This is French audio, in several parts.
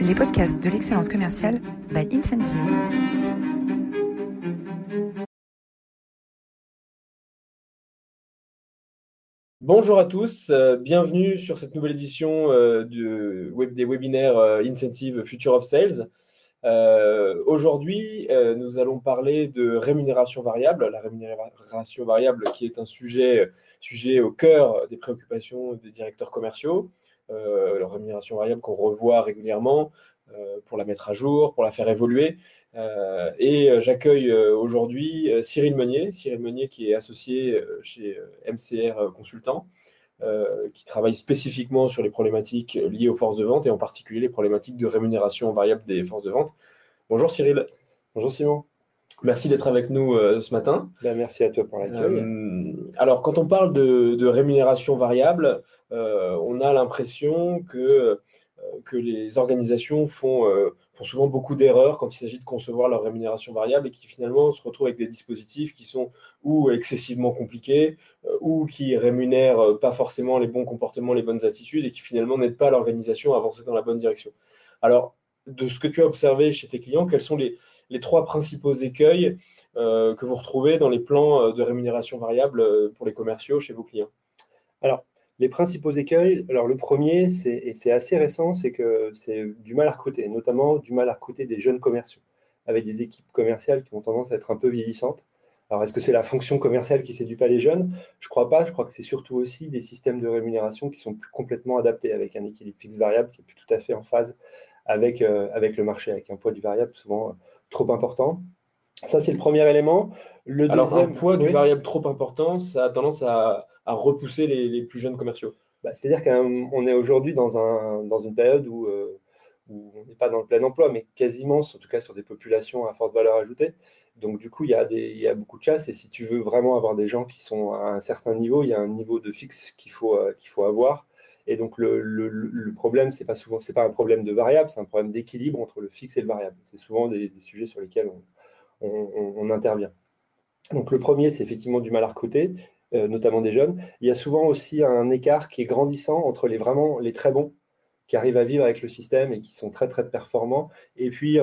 les podcasts de l'excellence commerciale by Incentive. Bonjour à tous, euh, bienvenue sur cette nouvelle édition euh, des webinaires euh, Incentive Future of Sales. Aujourd'hui, nous allons parler de rémunération variable, la rémunération variable qui est un sujet au cœur des préoccupations des directeurs commerciaux. Euh, la rémunération variable qu'on revoit régulièrement euh, pour la mettre à jour, pour la faire évoluer. Euh, et j'accueille aujourd'hui Cyril Meunier, Cyril Meunier qui est associé chez MCR Consultant, qui travaille spécifiquement sur les problématiques liées aux forces de vente et en particulier les problématiques de rémunération variable des forces de vente. Bonjour Cyril. Bonjour Simon. Merci d'être avec nous ce matin. Ben, merci à toi pour l'accueil. alors, quand on parle de rémunération variable, euh, on a l'impression que, euh, que les organisations font, euh, font souvent beaucoup d'erreurs quand il s'agit de concevoir leur rémunération variable et qui finalement se retrouvent avec des dispositifs qui sont ou excessivement compliqués ou qui rémunèrent pas forcément les bons comportements, les bonnes attitudes et qui finalement n'aident pas l'organisation à avancer dans la bonne direction. Alors, de ce que tu as observé chez tes clients, quels sont les, les trois principaux écueils que vous retrouvez dans les plans de rémunération variable pour les commerciaux chez vos clients Alors, les principaux écueils, alors le premier, et c'est assez récent, c'est que c'est du mal à recruter, notamment du mal à recruter des jeunes commerciaux, avec des équipes commerciales qui ont tendance à être un peu vieillissantes. Alors, est-ce que c'est la fonction commerciale qui séduit pas les jeunes? Je crois pas. Je crois que c'est surtout aussi des systèmes de rémunération qui sont plus complètement adaptés, avec un équilibre fixe variable qui est plus tout à fait en phase avec, euh, avec le marché, avec un poids du variable souvent euh, trop important. Ça, c'est le premier élément. Le Alors, un poids du variable trop important, ça a tendance à, repousser les, plus jeunes commerciaux. Bah, c'est-à-dire qu'on est aujourd'hui dans, un, dans une période où, euh, où on n'est pas dans le plein emploi, mais quasiment, en tout cas sur des populations à forte valeur ajoutée. Donc, du coup, il y, a des, il y a beaucoup de chasse. Et si tu veux vraiment avoir des gens qui sont à un certain niveau, il y a un niveau de fixe qu'il faut, euh, qu'il faut avoir. Et donc, le, problème, ce n'est pas, souvent, pas un problème de variable, c'est un problème d'équilibre entre le fixe et le variable. C'est souvent des, sujets sur lesquels on, on, intervient. Donc le premier, c'est effectivement du mal à recruter, euh, notamment des jeunes. Il y a souvent aussi un écart qui est grandissant entre les vraiment les très bons qui arrivent à vivre avec le système et qui sont très très performants, et puis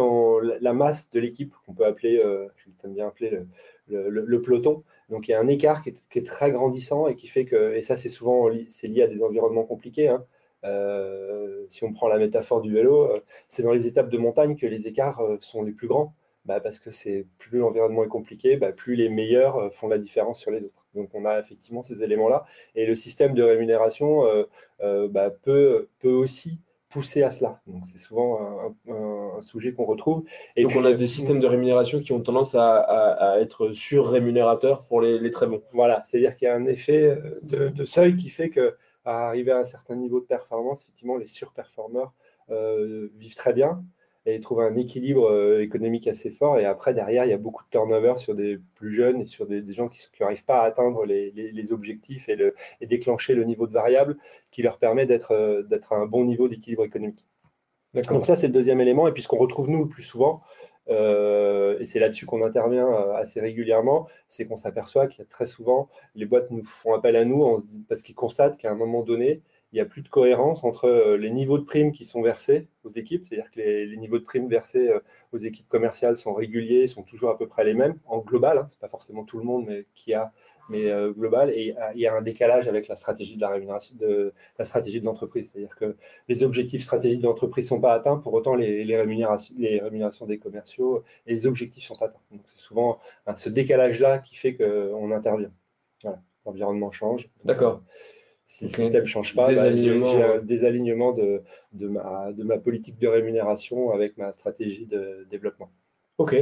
la masse de l'équipe qu'on peut appeler, euh, je bien appeler le, peloton. Donc il y a un écart qui est, très grandissant et qui fait que, et ça c'est souvent c'est lié à des environnements compliqués. Hein. Euh, si on prend la métaphore du vélo, c'est dans les étapes de montagne que les écarts sont les plus grands. Bah, parce que c'est plus l'environnement est compliqué, bah, plus les meilleurs euh, font la différence sur les autres. Donc on a effectivement ces éléments-là. Et le système de rémunération euh, euh, bah, peut, peut aussi pousser à cela. Donc c'est souvent un, sujet qu'on retrouve. Et Donc on a des systèmes de rémunération qui ont tendance à, être surrémunérateurs pour les, très bons. Voilà, c'est-à-dire qu'il y a un effet de, seuil qui fait que à arriver à un certain niveau de performance, effectivement, les surperformeurs vivent très bien et trouver un équilibre euh, économique assez fort. Et après, derrière, il y a beaucoup de turnover sur des plus jeunes et sur des, gens qui n'arrivent pas à atteindre les, objectifs et, le, et, déclencher le niveau de variable qui leur permet d'être euh, à un bon niveau d'équilibre économique. Donc ça, c'est le deuxième élément. Et puis ce qu'on retrouve nous le plus souvent, euh, et c'est là-dessus qu'on intervient assez régulièrement, c'est qu'on s'aperçoit qu'il y a très souvent, les boîtes nous font appel à nous parce qu'ils constatent qu'à un moment donné, il n'y a plus de cohérence entre euh, les niveaux de primes qui sont versés aux équipes, c'est-à-dire que les, niveaux de primes versés euh, aux équipes commerciales sont réguliers, sont toujours à peu près les mêmes, en global, hein, ce n'est pas forcément tout le monde mais qui a, mais euh, global, et il y a un décalage avec la stratégie de la rémunération, de la stratégie de l'entreprise, c'est-à-dire que les objectifs stratégiques de l'entreprise ne sont pas atteints, pour autant les, rémunérations, des commerciaux et les objectifs sont atteints. Donc c'est souvent ce décalage-là qui fait qu'on intervient. L'environnement change. D'accord si le système ne change pas, bah, j'ai un désalignement de, de, ma, de ma politique de rémunération avec ma stratégie de développement. OK.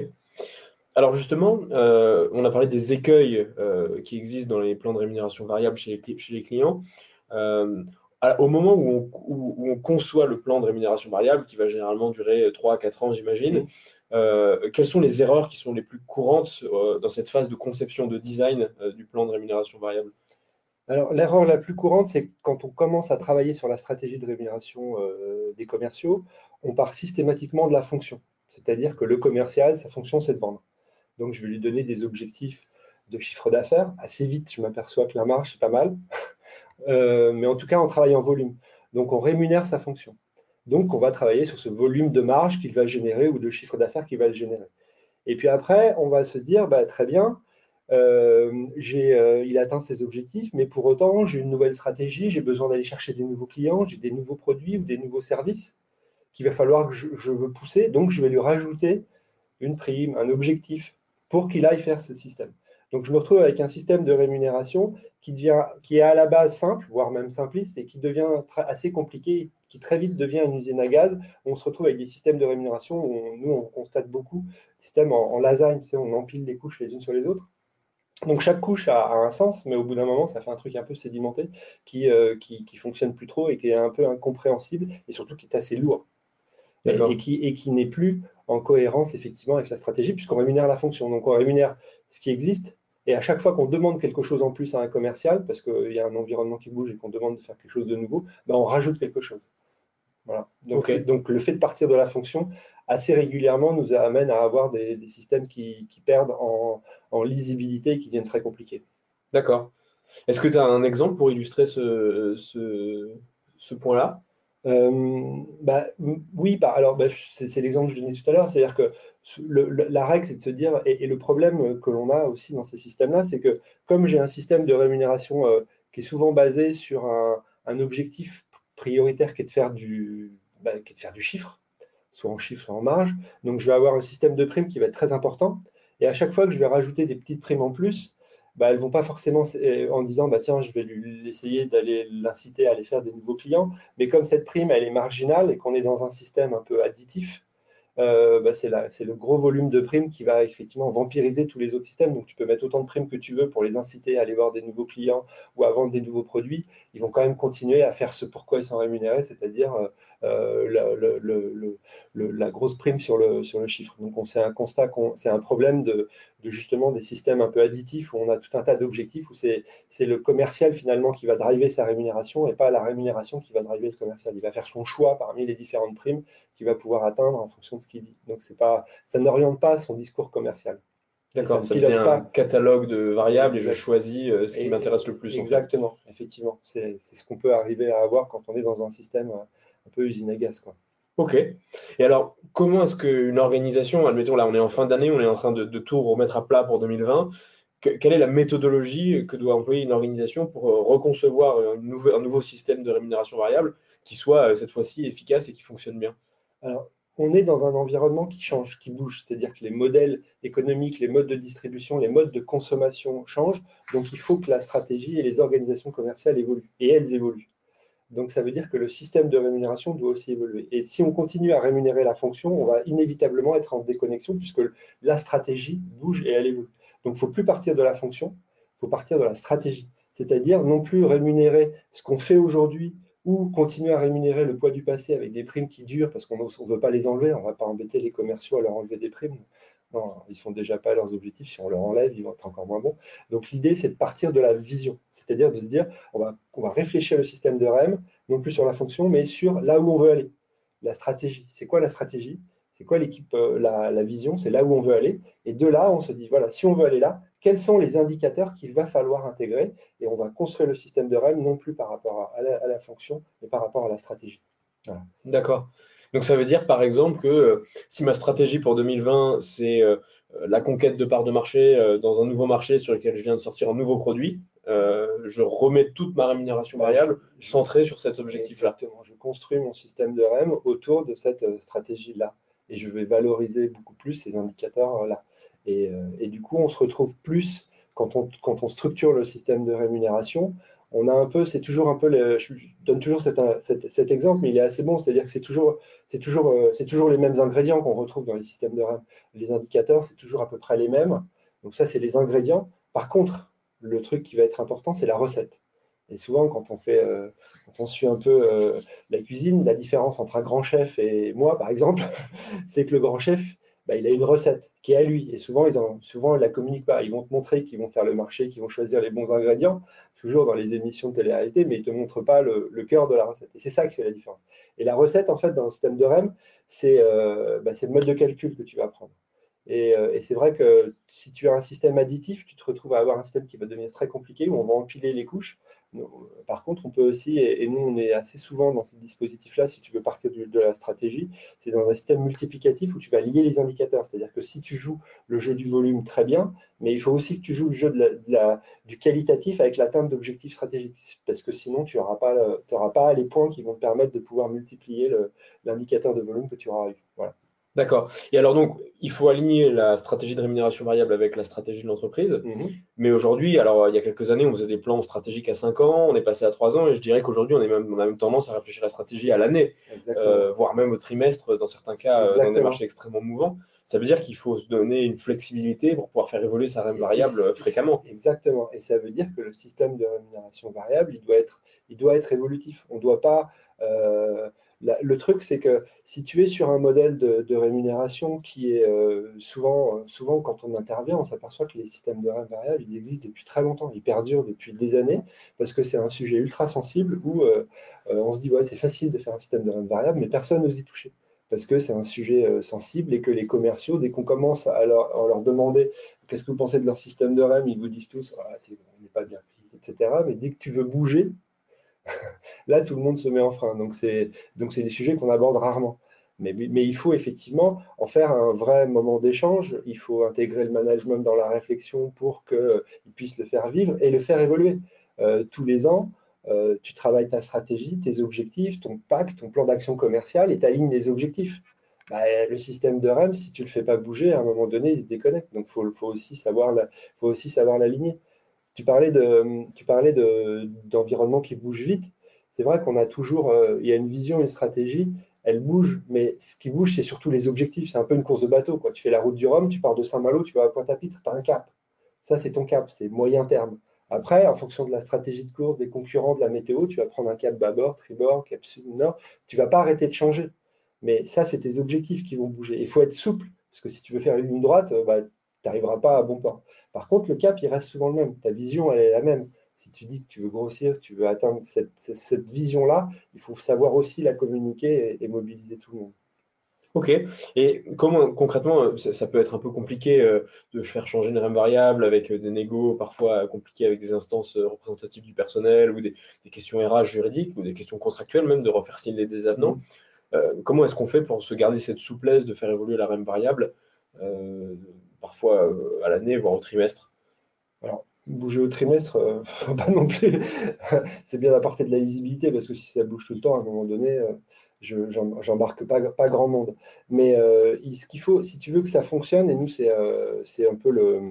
Alors justement, euh, on a parlé des écueils euh, qui existent dans les plans de rémunération variable chez les, chez les clients. Euh, au moment où on, où on, conçoit le plan de rémunération variable, qui va généralement durer 3 à 4 ans, j'imagine, quelles sont les erreurs qui sont les plus courantes dans cette phase de conception, de design du plan de rémunération variable? Alors, l'erreur la plus courante, c'est quand on commence à travailler sur la stratégie de rémunération euh, des commerciaux, on part systématiquement de la fonction. C'est-à-dire que le commercial, sa fonction, c'est de vendre. Donc, je vais lui donner des objectifs de chiffre d'affaires. Assez vite, je m'aperçois que la marge, c'est pas mal. Euh, mais en tout cas, on travaille en volume. Donc, on rémunère sa fonction. Donc, on va travailler sur ce volume de marge qu'il va générer ou de chiffre d'affaires qu'il va générer. Et puis après, on va se dire, bah, très bien, euh, euh, il atteint ses objectifs, mais pour autant, j'ai une nouvelle stratégie, j'ai besoin d'aller chercher des nouveaux clients, j'ai des nouveaux produits ou des nouveaux services qu'il va falloir que je, veux pousser. Donc, je vais lui rajouter une prime, un objectif pour qu'il aille faire ce système. Donc, je me retrouve avec un système de rémunération qui est à la base simple, voire même simpliste, et qui devient assez compliqué, qui très vite devient une usine à gaz. On se retrouve avec des systèmes de rémunération où nous, on constate beaucoup, système en, en lasagne, tu sais, on empile les couches les unes sur les autres. Donc chaque couche a, un sens, mais au bout d'un moment, ça fait un truc un peu sédimenté qui, euh, qui, fonctionne plus trop et qui est un peu incompréhensible et surtout qui est assez lourd et, qui, et qui n'est plus en cohérence effectivement avec la stratégie puisqu'on rémunère la fonction. Donc on rémunère ce qui existe et à chaque fois qu'on demande quelque chose en plus à un commercial, parce qu'il y a un environnement qui bouge et qu'on demande de faire quelque chose de nouveau, ben on rajoute quelque chose. Voilà. Donc, donc le fait de partir de la fonction assez régulièrement nous amène à avoir des, systèmes qui, perdent en, lisibilité et qui deviennent très compliqués. D'accord. Est-ce que tu as un exemple pour illustrer ce, ce, point-là? Euh, bah, Oui, bah, alors bah, c'est l'exemple que je donnais tout à l'heure, c'est-à-dire que la règle, c'est de se dire, et, le problème que l'on a aussi dans ces systèmes-là, c'est que comme j'ai un système de rémunération euh, qui est souvent basé sur un, objectif prioritaire qui est de faire du, bah, qui est de faire du chiffre, soit en chiffre, soit en marge. Donc, je vais avoir un système de primes qui va être très important. Et à chaque fois que je vais rajouter des petites primes en plus, bah, elles ne vont pas forcément euh, en disant bah, tiens, je vais lui essayer d'aller l'inciter à aller faire des nouveaux clients. Mais comme cette prime, elle est marginale et qu'on est dans un système un peu additif, euh, bah, c'est le gros volume de primes qui va effectivement vampiriser tous les autres systèmes. Donc, tu peux mettre autant de primes que tu veux pour les inciter à aller voir des nouveaux clients ou à vendre des nouveaux produits. Ils vont quand même continuer à faire ce pourquoi ils sont rémunérés, c'est-à-dire euh, euh, la, grosse prime sur le, sur le chiffre. Donc, c'est un constat, c'est un problème de, justement des systèmes un peu additifs où on a tout un tas d'objectifs, où c'est le commercial finalement qui va driver sa rémunération et pas la rémunération qui va driver le commercial. Il va faire son choix parmi les différentes primes qu'il va pouvoir atteindre en fonction de ce qu'il dit. Donc, pas, ça n'oriente pas son discours commercial. D'accord, ça, devient un catalogue de variables et je choisis euh, ce qui m'intéresse le plus. Exactement, effectivement. C'est ce qu'on peut arriver à avoir quand on est dans un système euh, un peu usine à gaz. Quoi. Ok. Et alors, comment est-ce qu'une organisation, admettons là, on est en fin d'année, on est en train de, tout remettre à plat pour 2020, quelle est la méthodologie que doit employer une organisation pour euh, reconcevoir un nouveau système de rémunération variable qui soit euh, cette fois-ci efficace et qui fonctionne bien? Alors, on est dans un environnement qui change, qui bouge, c'est-à-dire que les modèles économiques, les modes de distribution, les modes de consommation changent, donc il faut que la stratégie et les organisations commerciales évoluent, et elles évoluent. Donc ça veut dire que le système de rémunération doit aussi évoluer. Et si on continue à rémunérer la fonction, on va inévitablement être en déconnexion puisque la stratégie bouge et elle évolue. Donc il ne faut plus partir de la fonction, il faut partir de la stratégie. C'est-à-dire non plus rémunérer ce qu'on fait aujourd'hui ou continuer à rémunérer le poids du passé avec des primes qui durent parce qu'on ne veut pas les enlever, on ne va pas embêter les commerciaux à leur enlever des primes. Ils ne font déjà pas leurs objectifs. Si on leur enlève, ils vont être encore moins bons. Donc l'idée, c'est de partir de la vision, c'est-à-dire de se dire, on va, on va réfléchir le système de REM, non plus sur la fonction, mais sur là où on veut aller. La stratégie. C'est quoi la stratégie? C'est quoi l'équipe, euh, la, vision? C'est là où on veut aller. Et de là, on se dit, voilà, si on veut aller là, quels sont les indicateurs qu'il va falloir intégrer? Et on va construire le système de REM non plus par rapport à, la, fonction, mais par rapport à la stratégie. D'accord. Donc ça veut dire par exemple que euh, si ma stratégie pour 2020, c'est euh, la conquête de parts de marché euh, dans un nouveau marché sur lequel je viens de sortir un nouveau produit, je remets toute ma rémunération variable centrée sur cet objectif-là. Exactement. Je construis mon système de REM autour de cette stratégie-là. Et je vais valoriser beaucoup plus ces indicateurs-là. Et, du coup, on se retrouve plus, quand on structure le système de rémunération, on a un peu, c'est toujours un peu, je donne toujours cet, exemple, mais il est assez bon, c'est-à-dire que c'est toujours, c'est toujours, euh, c'est toujours les mêmes ingrédients qu'on retrouve dans les systèmes de RAM. Les indicateurs, c'est toujours à peu près les mêmes. Donc ça, c'est les ingrédients. Par contre, le truc qui va être important, c'est la recette. Et souvent, quand on fait, euh, quand on suit un peu euh, la cuisine, la différence entre un grand chef et moi, par exemple, c'est que le grand chef, bah, il a une recette qui est à lui. Et souvent, ils en, souvent, la communiquent pas. Ils vont te montrer qu'ils vont faire le marché, qu'ils vont choisir les bons ingrédients, toujours dans les émissions de télé-réalité, mais ils te montrent pas le, cœur de la recette. Et c'est ça qui fait la différence. Et la recette, en fait, dans le système de REM, euh, bah, c'est le mode de calcul que tu vas prendre. Euh, et, c'est vrai que si tu as un système additif, tu te retrouves à avoir un système qui va devenir très compliqué, où on va empiler les couches. Par contre, on peut aussi, et nous on est assez souvent dans ces dispositifs-là, si tu veux partir de la stratégie, c'est dans un système multiplicatif où tu vas lier les indicateurs. C'est-à-dire que si tu joues le jeu du volume, très bien, mais il faut aussi que tu joues le jeu du qualitatif avec l'atteinte d'objectifs stratégiques. Parce que sinon, tu n'auras pas, pas les points qui vont te permettre de pouvoir multiplier l'indicateur de volume que tu auras eu. D'accord. Et alors donc, il faut aligner la stratégie de rémunération variable avec la stratégie de l'entreprise. Mhm. Mais aujourd'hui, alors il y a quelques années, on faisait des plans stratégiques à 5 ans, on est passé à 3 ans, et je dirais qu'aujourd'hui, on, on a même tendance à réfléchir à la stratégie à l'année, euh, voire même au trimestre, dans certains cas, euh, dans des marchés extrêmement mouvants. Ça veut dire qu'il faut se donner une flexibilité pour pouvoir faire évoluer sa rémunération variable euh, fréquemment. Exactement. Et ça veut dire que le système de rémunération variable, il doit être, il doit être évolutif. On ne doit pas le truc, c'est que si tu es sur un modèle de, rémunération qui est euh, souvent, souvent, quand on intervient, on s'aperçoit que les systèmes de REM variable, ils existent depuis très longtemps, ils perdurent depuis des années, parce que c'est un sujet ultra sensible où euh, euh, on se dit, c'est facile de faire un système de REM variable, mais personne n'ose y toucher, parce que c'est un sujet sensible et que les commerciaux, dès qu'on commence à leur, demander qu'est-ce que vous pensez de leur système de REM, ils vous disent tous, ah, on n'est pas bien etc. Mais dès que tu veux bouger, là, tout le monde se met en frein. Donc, c'est des sujets qu'on aborde rarement. Mais, mais, il faut effectivement en faire un vrai moment d'échange. Il faut intégrer le management dans la réflexion pour qu'il puisse le faire vivre et le faire évoluer. Euh, tous les ans, euh, tu travailles ta stratégie, tes objectifs, ton pacte, ton plan d'action commercial et tu alignes les objectifs. Bah, le système de REM, si tu ne le fais pas bouger, à un moment donné, il se déconnecte. Donc, il faut, faut, aussi savoir l'aligner. Tu parlais de, tu parlais d'environnement qui bouge vite. C'est vrai qu'on a toujours, euh, il y a une vision, une stratégie, elle bouge, mais ce qui bouge, c'est surtout les objectifs. C'est un peu une course de bateau. Quoi. Tu fais la route du Rhum, tu pars de Saint-Malo, tu vas à Pointe-à-Pitre, tu as un cap. Ça, c'est ton cap, c'est moyen terme. Après, en fonction de la stratégie de course, des concurrents, de la météo, tu vas prendre un cap bâbord, tribord, cap sud-nord. Tu vas pas arrêter de changer. Mais ça, c'est tes objectifs qui vont bouger. Il faut être souple, parce que si tu veux faire une ligne droite, euh, bah, tu n'arriveras pas à bon port. Par contre, le cap, il reste souvent le même. Ta vision, elle est la même. Si tu dis que tu veux grossir, tu veux atteindre cette, vision-là, il faut savoir aussi la communiquer et, mobiliser tout le monde. Ok. Et comment concrètement, ça, peut être un peu compliqué euh, de faire changer une REM variable avec euh, des négos parfois compliqués avec des instances euh, représentatives du personnel ou des, questions RH juridiques ou des questions contractuelles même de refaire signer des avenants. comment est-ce qu'on fait pour se garder cette souplesse de faire évoluer la REM variable parfois euh, à l'année, voire au trimestre Alors, bouger au trimestre, euh, faut pas non plus. c'est bien d'apporter de la lisibilité parce que si ça bouge tout le temps, à un moment donné, euh, je j'embarque pas, pas grand monde. Mais ce qu'il faut, si tu veux que ça fonctionne, et nous, c'est un peu le,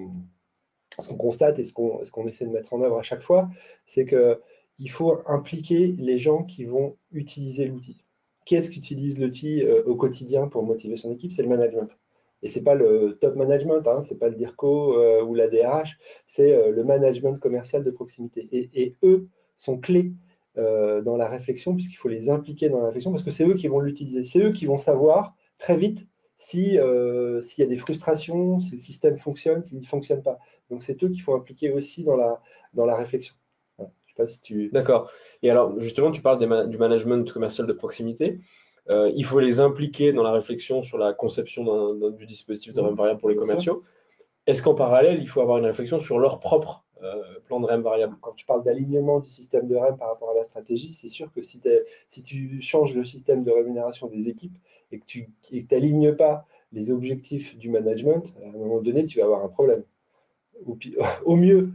ce qu'on constate et ce qu'on essaie de mettre en œuvre à chaque fois, c'est qu'il faut impliquer les gens qui vont utiliser l'outil. Qu'est-ce qu'utilise l'outil au quotidien pour motiver son équipe? C'est le management. Et ce n'est pas le top management, hein, ce n'est pas le DIRCO euh, ou la DRH, c'est euh, le management commercial de proximité. Et, eux sont clés euh, dans la réflexion, puisqu'il faut les impliquer dans la réflexion, parce que c'est eux qui vont l'utiliser. C'est eux qui vont savoir très vite s'il y a des frustrations, si le système fonctionne, s'il ne fonctionne pas. Donc c'est eux qu'il faut impliquer aussi dans la, dans la réflexion. Je sais pas si tu... D'accord. Et alors justement, tu parles du management commercial de proximité. Euh, il faut les impliquer dans la réflexion sur la conception du dispositif de REM variable pour les commerciaux. Est-ce qu'en parallèle, il faut avoir une réflexion sur leur propre euh, plan de REM variable? Quand tu parles d'alignement du système de REM par rapport à la stratégie, c'est sûr que si, tu changes le système de rémunération des équipes et que tu n'alignes pas les objectifs du management, à un moment donné, tu vas avoir un problème. Au, mieux,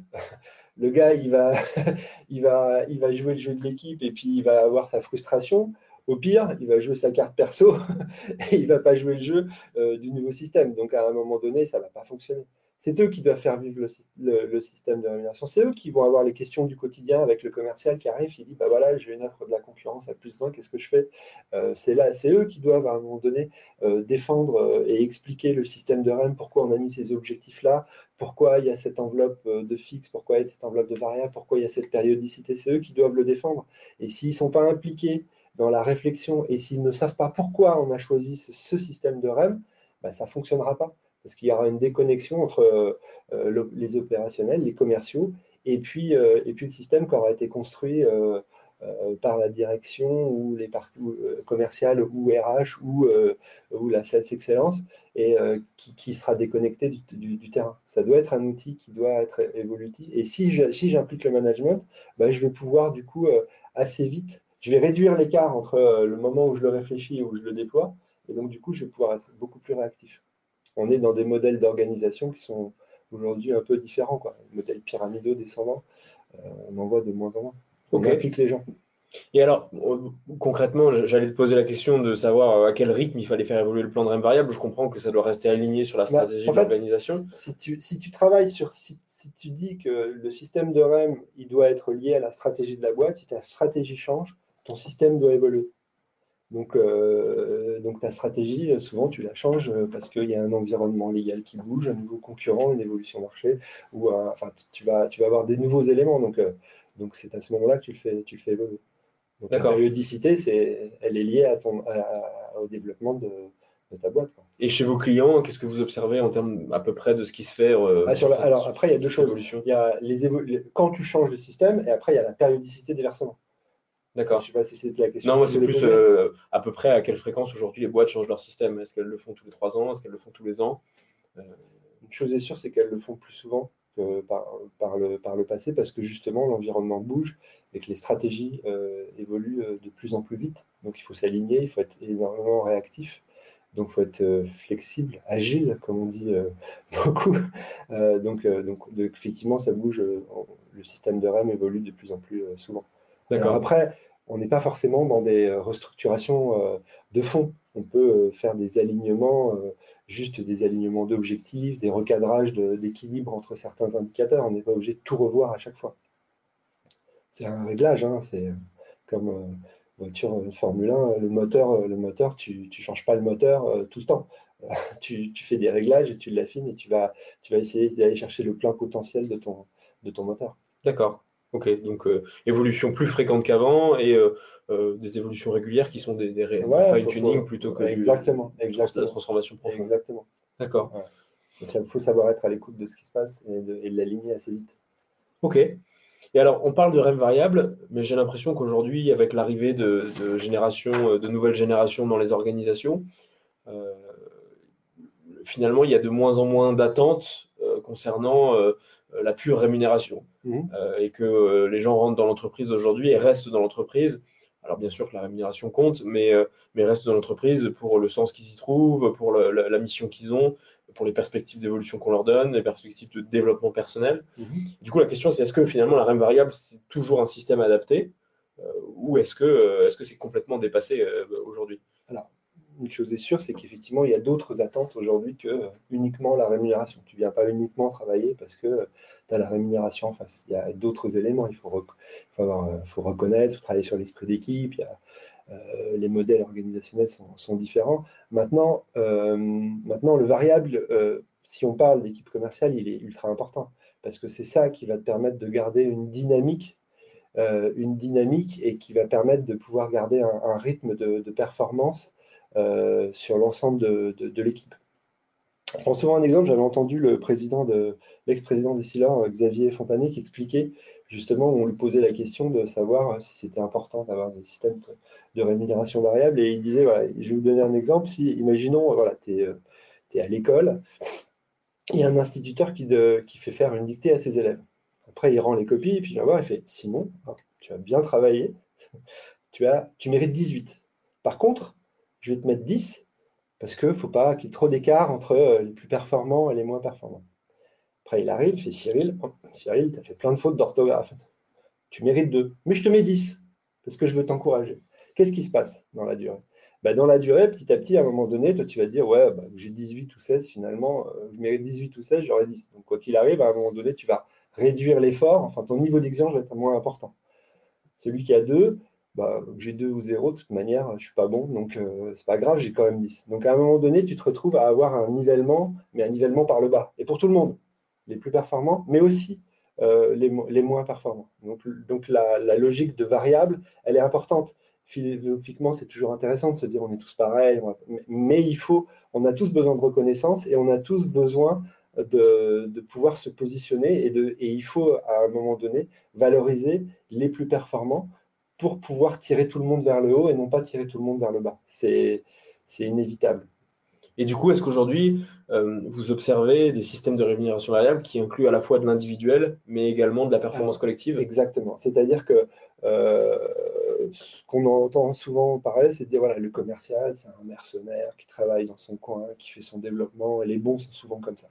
le gars, il va, il, va, il va jouer le jeu de l'équipe et puis il va avoir sa frustration. Au pire, il va jouer sa carte perso et il va pas jouer le jeu euh, du nouveau système. Donc à un moment donné, ça va pas fonctionner. C'est eux qui doivent faire vivre le, système de rémunération. C'est eux qui vont avoir les questions du quotidien avec le commercial qui arrive, il dit bah voilà, j'ai une offre de la concurrence à plus 20, qu'est-ce que je fais? Euh, C'est là, c'est eux qui doivent à un moment donné euh, défendre et expliquer le système de REM, pourquoi on a mis ces objectifs-là, pourquoi il y a cette enveloppe de fixe, pourquoi il y a cette enveloppe de variable, pourquoi il y a cette périodicité. C'est eux qui doivent le défendre. Et s'ils ne sont pas impliqués dans la réflexion et s'ils ne savent pas pourquoi on a choisi ce, système de REM, bah, ça ne fonctionnera pas. Parce qu'il y aura une déconnexion entre euh, les opérationnels, les commerciaux, et puis, euh, et puis le système qui aura été construit euh, par la direction ou les parties commerciales ou RH ou, la Sales Excellence et qui, sera déconnecté du, terrain. Ça doit être un outil qui doit être évolutif. Et si j'implique le management, bah, je vais pouvoir du coup assez vite, je vais réduire l'écart entre le moment où je le réfléchis et où je le déploie. Et donc du coup, je vais pouvoir être beaucoup plus réactif. On est dans des modèles d'organisation qui sont aujourd'hui un peu différent. Quoi. modèle pyramidaux descendant, euh, on en voit de moins en moins. On implique les gens. Et alors, concrètement, j'allais te poser la question de savoir euh, à quel rythme il fallait faire évoluer le plan de REM variable. Je comprends que ça doit rester aligné sur la bah, stratégie de l'organisation. Si tu, si tu travailles sur, si, tu dis que le système de REM, il doit être lié à la stratégie de la boîte, si ta stratégie change, ton système doit évoluer. Donc, euh, donc ta stratégie, souvent tu la changes parce qu'il y a un environnement légal qui bouge, un nouveau concurrent, une évolution marché, ou enfin tu vas, tu vas avoir des nouveaux éléments. Donc, euh, donc c'est à ce moment-là que tu le fais, tu le fais évoluer. Donc la périodicité, c'est, elle est liée à ton, au développement de, ta boîte. Et chez vos clients, qu'est-ce que vous observez en termes à peu près de ce qui se fait euh, ah, Alors après, il y a deux choses. Il y a les, quand tu changes de système, et après il y a la périodicité des versements. D'accord. Je sais pas si c'était la question. Non, moi c'est plus euh, à peu près à quelle fréquence aujourd'hui les boîtes changent leur système. Est-ce qu'elles le font tous les trois ans? Est-ce qu'elles le font tous les ans? Euh, Une chose est sûre, c'est qu'elles le font plus souvent que par, le, par le passé parce que justement l'environnement bouge et que les stratégies euh, évoluent de plus en plus vite. Donc il faut s'aligner, il faut être énormément réactif. Donc, il faut être flexible, agile, comme on dit beaucoup. donc, donc, effectivement, ça bouge. le système de REM évolue de plus en plus souvent. D'accord. Après, on n'est pas forcément dans des euh, restructurations euh, de fonds. On peut euh, faire des alignements, juste des alignements d'objectifs, des recadrages d'équilibre entre certains indicateurs. On n'est pas obligé de tout revoir à chaque fois. C'est un réglage, hein. c'est comme voiture Formule 1, le moteur, le moteur tu ne changes pas le moteur tout le temps. tu, fais des réglages et tu l'affines et tu vas, tu vas essayer d'aller chercher le plein potentiel de ton, de ton moteur. D'accord. Ok, donc euh, évolution plus fréquente qu'avant et euh, euh, des évolutions régulières qui sont des, des, fine-tuning plutôt que exactement, exactement. de la transformation profonde. Exactement. D'accord. Il faut savoir être à l'écoute de ce qui se passe et de, l'aligner assez vite. Ok. Et alors, on parle de REM variable, mais j'ai l'impression qu'aujourd'hui, avec l'arrivée de, de, générations, de nouvelles générations dans les organisations, finalement, il y a de moins en moins d'attentes concernant la pure rémunération mhm. euh, et que euh, les gens rentrent dans l'entreprise aujourd'hui et restent dans l'entreprise. Alors bien sûr que la rémunération compte, mais, mais restent dans l'entreprise pour le sens qu'ils y trouvent, pour la, mission qu'ils ont, pour les perspectives d'évolution qu'on leur donne, les perspectives de développement personnel. Mhm. Du coup, la question c'est est-ce que finalement la REM variable c'est toujours un système adapté ou est-ce que est-ce que c'est complètement dépassé aujourd'hui? Alors une chose est sûre, c'est qu'effectivement, il y a d'autres attentes aujourd'hui que uniquement la rémunération. Tu ne viens pas uniquement travailler parce que tu as la rémunération en face. Il y a d'autres éléments. Il faut, faut, reconnaître, travailler sur l'esprit d'équipe. Euh, les modèles organisationnels sont, différents. Maintenant, euh, maintenant, le variable, euh, si on parle d'équipe commerciale, il est ultra important parce que c'est ça qui va te permettre de garder une dynamique une dynamique et qui va permettre de pouvoir garder un, rythme de, performance euh, sur l'ensemble de, l'équipe. Je prends souvent un exemple, j'avais entendu le président de l'ex-président des Silors, Xavier Fontanier, qui expliquait justement, on lui posait la question de savoir si c'était important d'avoir des systèmes de rémunération variable. Et il disait, je vais vous donner un exemple. Si, imaginons, voilà, tu es, à l'école, il y a un instituteur qui, fait faire une dictée à ses élèves. Après, il rend les copies, et puis il vient voir, il fait, Simon, tu as bien travaillé, tu, as, tu mérites 18. Par contre, je vais te mettre 10 parce qu'il ne faut pas qu'il y ait trop d'écart entre euh, les plus performants et les moins performants. Après, il arrive, il fait Cyril, oh, Cyril, tu as fait plein de fautes d'orthographe. Tu mérites 2, mais je te mets 10 parce que je veux t'encourager. Qu'est-ce qui se passe dans la durée? Bah, Dans la durée, petit à petit, à un moment donné, toi, tu vas te dire, ouais, bah, j'ai 18 ou 16, finalement, euh, je mérite 18 ou 16, j'aurai 10. Donc, quoi qu'il arrive, à un moment donné, tu vas réduire l'effort, enfin, ton niveau d'exigence va être moins important. Celui qui a 2, bah, j'ai 2 ou 0, de toute manière, je suis pas bon, donc euh, c'est pas grave, j'ai quand même 10. Donc à un moment donné, tu te retrouves à avoir un nivellement, mais un nivellement par le bas. Et pour tout le monde, les plus performants, mais aussi euh, les, moins performants. Donc, la, logique de variable, elle est importante. Philosophiquement, c'est toujours intéressant de se dire on est tous pareils, mais il faut, on a tous besoin de reconnaissance et on a tous besoin de, de, pouvoir se positionner et, de, et il faut à un moment donné valoriser les plus performants pour pouvoir tirer tout le monde vers le haut et non pas tirer tout le monde vers le bas. C'est inévitable. Et du coup, est-ce qu'aujourd'hui, euh, vous observez des systèmes de rémunération variable qui incluent à la fois de l'individuel, mais également de la performance collective? Exactement. C'est-à-dire que euh, ce qu'on entend souvent parler, c'est de dire voilà, le commercial, c'est un mercenaire qui travaille dans son coin, qui fait son développement, et les bons sont souvent comme ça.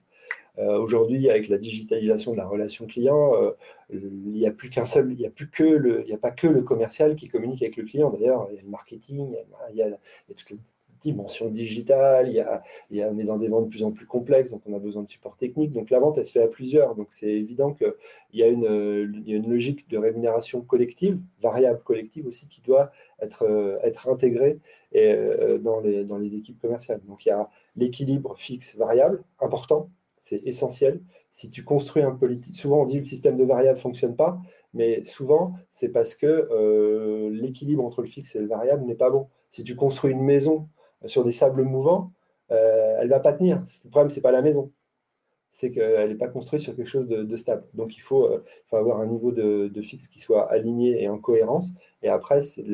Euh, aujourd'hui, avec la digitalisation de la relation client, euh, il n'y a plus qu'un seul, il n'y a que le, a pas que le commercial qui communique avec le client. D'ailleurs, il y a le marketing, il y a, toutes les dimensions digitales, y a, on est dans des ventes de plus en plus complexes, donc on a besoin de support technique. Donc la vente, elle se fait à plusieurs. Donc c'est évident qu'il y, a une, y a une logique de rémunération collective, variable collective aussi, qui doit être, intégrée dans, les, dans les équipes commerciales. Donc il y a l'équilibre fixe variable important c'est essentiel. Si tu construis un politique, souvent on dit que le système de variables ne fonctionne pas, mais souvent c'est parce que euh, l'équilibre entre le fixe et le variable n'est pas bon. Si tu construis une maison sur des sables mouvants, euh, elle ne va pas tenir. Le problème, ce n'est pas la maison, c'est qu'elle n'est pas construite sur quelque chose de, stable. Donc il faut, euh, avoir un niveau de, fixe qui soit aligné et en cohérence. Et après, c'est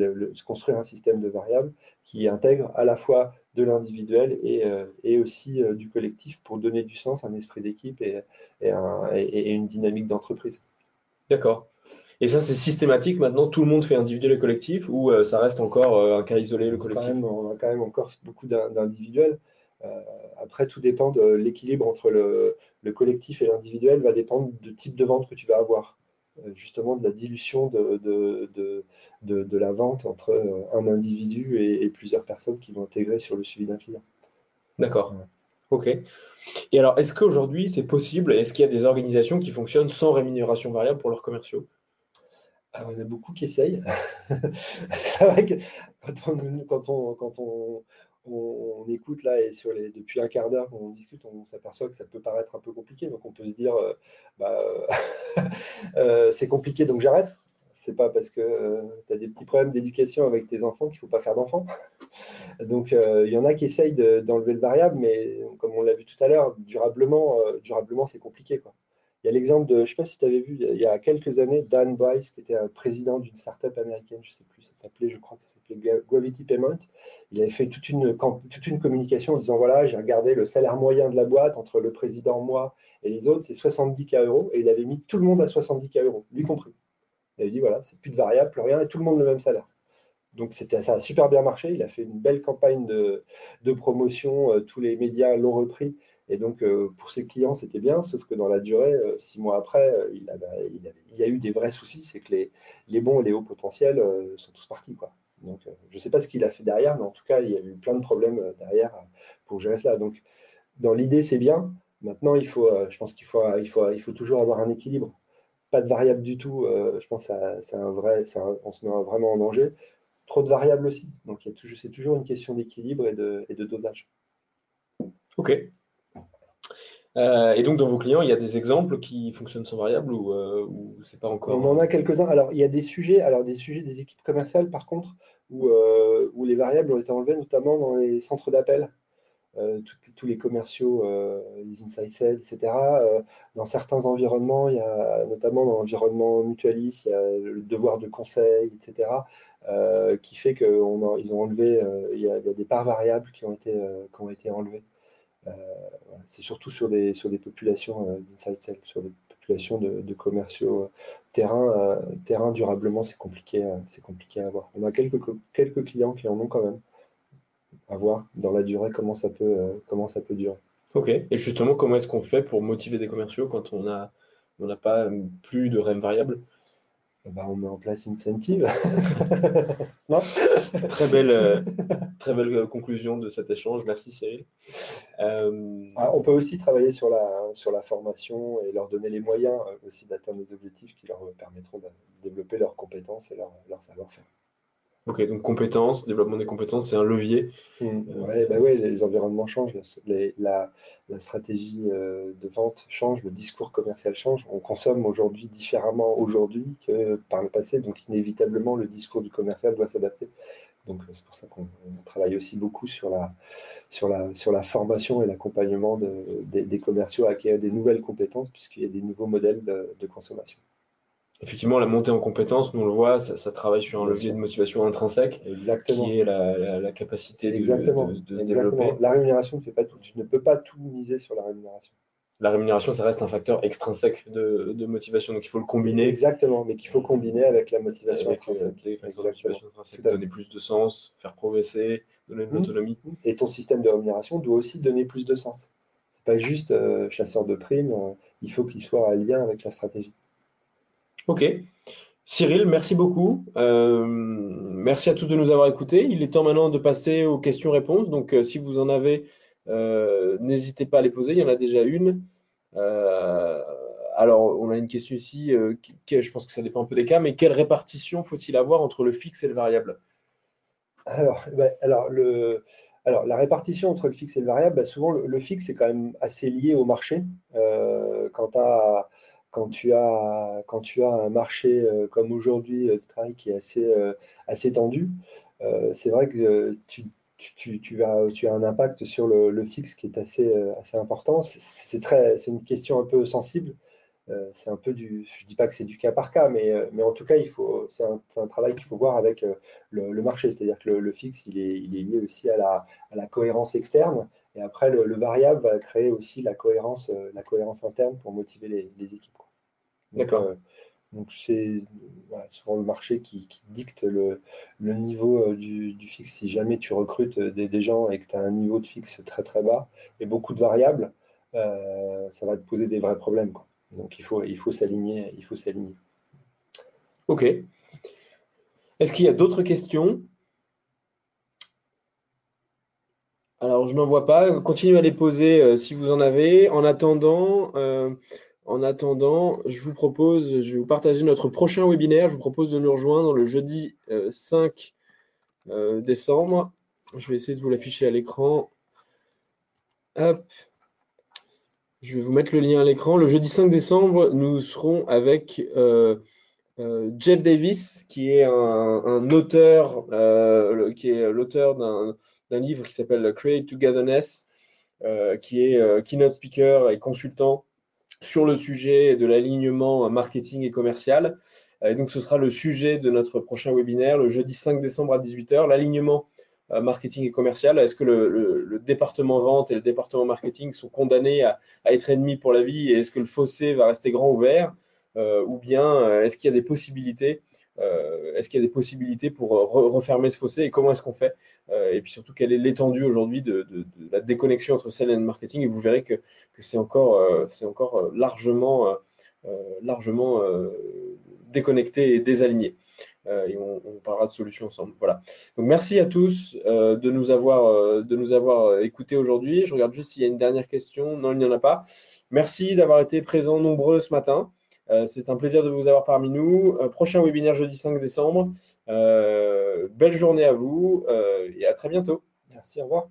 construire un système de variables qui intègre à la fois de l'individuel et, euh, aussi euh, du collectif pour donner du sens, un esprit d'équipe et, une dynamique d'entreprise. D'accord. Et ça, c'est systématique maintenant Tout le monde fait individuel et collectif ou ça reste encore un cas isolé, le collectif? On a quand même encore beaucoup d'individuels. Après, tout dépend de l'équilibre entre le, le, collectif et l'individuel, va dépendre du type de vente que tu vas avoir. Euh, justement de la dilution de, de, la vente entre euh, un individu et, plusieurs personnes qui vont intégrer sur le suivi d'un client. D'accord. Ok. Et alors, est-ce qu'aujourd'hui c'est possible Est-ce qu'il y a des organisations qui fonctionnent sans rémunération variable pour leurs commerciaux? Ah, On a beaucoup qui essayent. c'est vrai que quand on, quand on, on, écoute là et sur les, depuis un quart d'heure qu'on discute, on s'aperçoit que ça peut paraître un peu compliqué. Donc on peut se dire, euh, bah, euh, c'est compliqué donc j'arrête. C'est pas parce que euh, tu as des petits problèmes d'éducation avec tes enfants qu'il faut pas faire d'enfants. donc il y en a qui essayent d'enlever le variable, mais comme on l'a vu tout à l'heure, durablement, durablement c'est compliqué. Quoi. Il y a l'exemple de, je ne sais pas si tu avais vu, il y a quelques années, Dan Bryce, qui était un président d'une startup américaine, je ne sais plus, ça s'appelait, je crois que ça s'appelait Gravity Payment. Il avait fait toute une, communication en disant voilà, j'ai regardé le salaire moyen de la boîte entre le président, moi et les autres, c'est 70K euros. Et il avait mis tout le monde à 70K euros, lui compris. Il avait dit voilà, c'est plus de variable, plus rien, et tout le monde le même salaire. Donc ça a super bien marché. Il a fait une belle campagne de, de promotion. Euh, tous les médias l'ont repris. Et donc, euh, pour ses clients, c'était bien, sauf que dans la durée, euh, six mois après, euh, il, y a eu des vrais soucis, c'est que les, bons et les hauts potentiels sont tous partis. Quoi. Donc, je ne sais pas ce qu'il a fait derrière, mais en tout cas, il y a eu plein de problèmes derrière pour gérer cela. Donc, dans l'idée, c'est bien. Maintenant, il faut, je pense qu'il faut, il faut, il faut toujours avoir un équilibre. Pas de variables du tout. je pense que c'est un vrai, on se met vraiment en danger. Trop de variables aussi. Donc, c'est toujours une question d'équilibre et de, et de dosage. Ok, euh, et donc, dans vos clients, il y a des exemples qui fonctionnent sans variable ou, euh, c'est pas encore? On en a quelques-uns. Alors, il y a des sujets, alors des sujets des équipes commerciales, par contre, où, euh, les variables ont été enlevées, notamment dans les centres d'appel. tous les commerciaux, les inside sales, etc. dans certains environnements, il y a notamment dans l'environnement mutualiste, il y a le devoir de conseil, etc. qui fait qu'ils ont enlevé, il y, a, il, y a, des parts variables qui ont été, qui ont été enlevées. Euh, c'est surtout sur des, sur populations euh, d'inside sales, sur des populations de, commerciaux euh, terrain, terrain durablement, c'est compliqué, compliqué à avoir. On a quelques, quelques clients qui en ont quand même. À voir dans la durée comment ça peut, comment ça peut durer. Ok. Et justement, comment est-ce qu'on fait pour motiver des commerciaux quand on a on n'a pas plus de REM variable bah, on met en place Incentive. très, belle, euh, très belle conclusion de cet échange. Merci Cyril. Euh, ah, on peut aussi travailler sur la, sur la formation et leur donner les moyens euh, aussi d'atteindre des objectifs qui leur permettront de développer leurs compétences et leur, leur savoir-faire. Ok, donc compétences, développement des compétences, c'est un levier. Mmh. Euh, bah ouais, les environnements changent, la, stratégie euh, de vente change, le discours commercial change. On consomme aujourd'hui différemment aujourd'hui que par le passé, donc inévitablement le discours du commercial doit s'adapter. Donc c'est pour ça qu'on travaille aussi beaucoup sur la, sur la, sur la formation et l'accompagnement des commerciaux à acquérir des nouvelles compétences puisqu'il y a des nouveaux modèles de consommation. Effectivement, la montée en compétences, nous on le voit, ça, travaille sur un levier de motivation intrinsèque, Exactement. qui est la, capacité de, Exactement. se développer. La rémunération ne fait pas tout. Tu ne peux pas tout miser sur la rémunération. La rémunération, ça reste un facteur extrinsèque de, motivation, donc il faut le combiner. Exactement, mais qu'il faut combiner avec la motivation avec, euh, intrinsèque. donner plus de sens, faire progresser, donner de mmh. l'autonomie. Et ton système de rémunération doit aussi donner plus de sens. C'est pas juste euh, chasseur de primes, euh, il faut qu'il soit en lien avec la stratégie. Ok. Cyril, merci beaucoup. Euh, merci à tous de nous avoir écoutés. Il est temps maintenant de passer aux questions-réponses. Donc, euh, si vous en avez, euh, n'hésitez pas à les poser. Il y en a déjà une. alors, on a une question ici. je pense que ça dépend un peu des cas, mais quelle répartition faut-il avoir entre le fixe et le variable? Alors, ben, alors, le, alors, la répartition entre le fixe et le variable, ben, souvent, le, fixe est quand même assez lié au marché. quant à quand tu as, quand tu as un marché euh, comme aujourd'hui euh, de travail qui est assez, euh, assez tendu, c'est vrai que tu, tu, tu, as, tu as un impact sur le, fixe qui est assez, assez important. C'est une question un peu sensible. c'est un peu du, je dis pas que c'est du cas par cas, mais, mais en tout cas, c'est un, travail qu'il faut voir avec le, marché. C'est-à-dire que le, fixe, il est, il est, lié aussi à la, à la cohérence externe. Et après, le, variable va créer aussi la cohérence, la cohérence interne pour motiver les, les équipes. D'accord. Euh, donc c'est souvent le marché qui, dicte le, niveau euh, du, fixe. Si jamais tu recrutes des, gens et que tu as un niveau de fixe très très bas et beaucoup de variables, euh, ça va te poser des vrais problèmes. Donc il faut il faut s'aligner, il faut s'aligner. Ok. Est-ce qu'il y a d'autres questions? Alors je n'en vois pas. Continuez à les poser si vous en avez. En attendant. En attendant, je vous propose, je vais vous partager notre prochain webinaire. Je vous propose de nous rejoindre le jeudi 5 euh, euh, décembre. Je vais essayer de vous l'afficher à l'écran. Hop. Je vais vous mettre le lien à l'écran. Le jeudi 5 décembre, nous serons avec euh, Jeff Davis, qui est un, auteur, qui est l'auteur d'un livre qui s'appelle Create Togetherness, qui est keynote speaker et consultant sur le sujet de l'alignement marketing et commercial. Euh, et donc, ce sera le sujet de notre prochain webinaire le jeudi 5 décembre à 18h. L'alignement euh, marketing et commercial. Est-ce que le, département vente et le département marketing sont condamnés à, être ennemis pour la vie et est-ce que le fossé va rester grand ouvert euh, ou bien est-ce qu'il y a des possibilités est-ce qu'il y a des possibilités pour refermer ce fossé et comment est-ce qu'on fait Et puis surtout, quelle est l'étendue aujourd'hui de, la déconnexion entre sales et marketing? Et vous verrez que que c'est encore, euh, c'est encore euh, largement, euh, largement déconnecté et désaligné. et on, parlera de solutions ensemble. Voilà. Donc merci à tous de nous avoir de nous avoir écoutés aujourd'hui. Je regarde juste s'il y a une dernière question. Non, il n'y en a pas. Merci d'avoir été présents nombreux ce matin. C'est un plaisir de vous avoir parmi nous. prochain webinaire jeudi 5 décembre. belle journée à vous et à très bientôt. Merci, au revoir.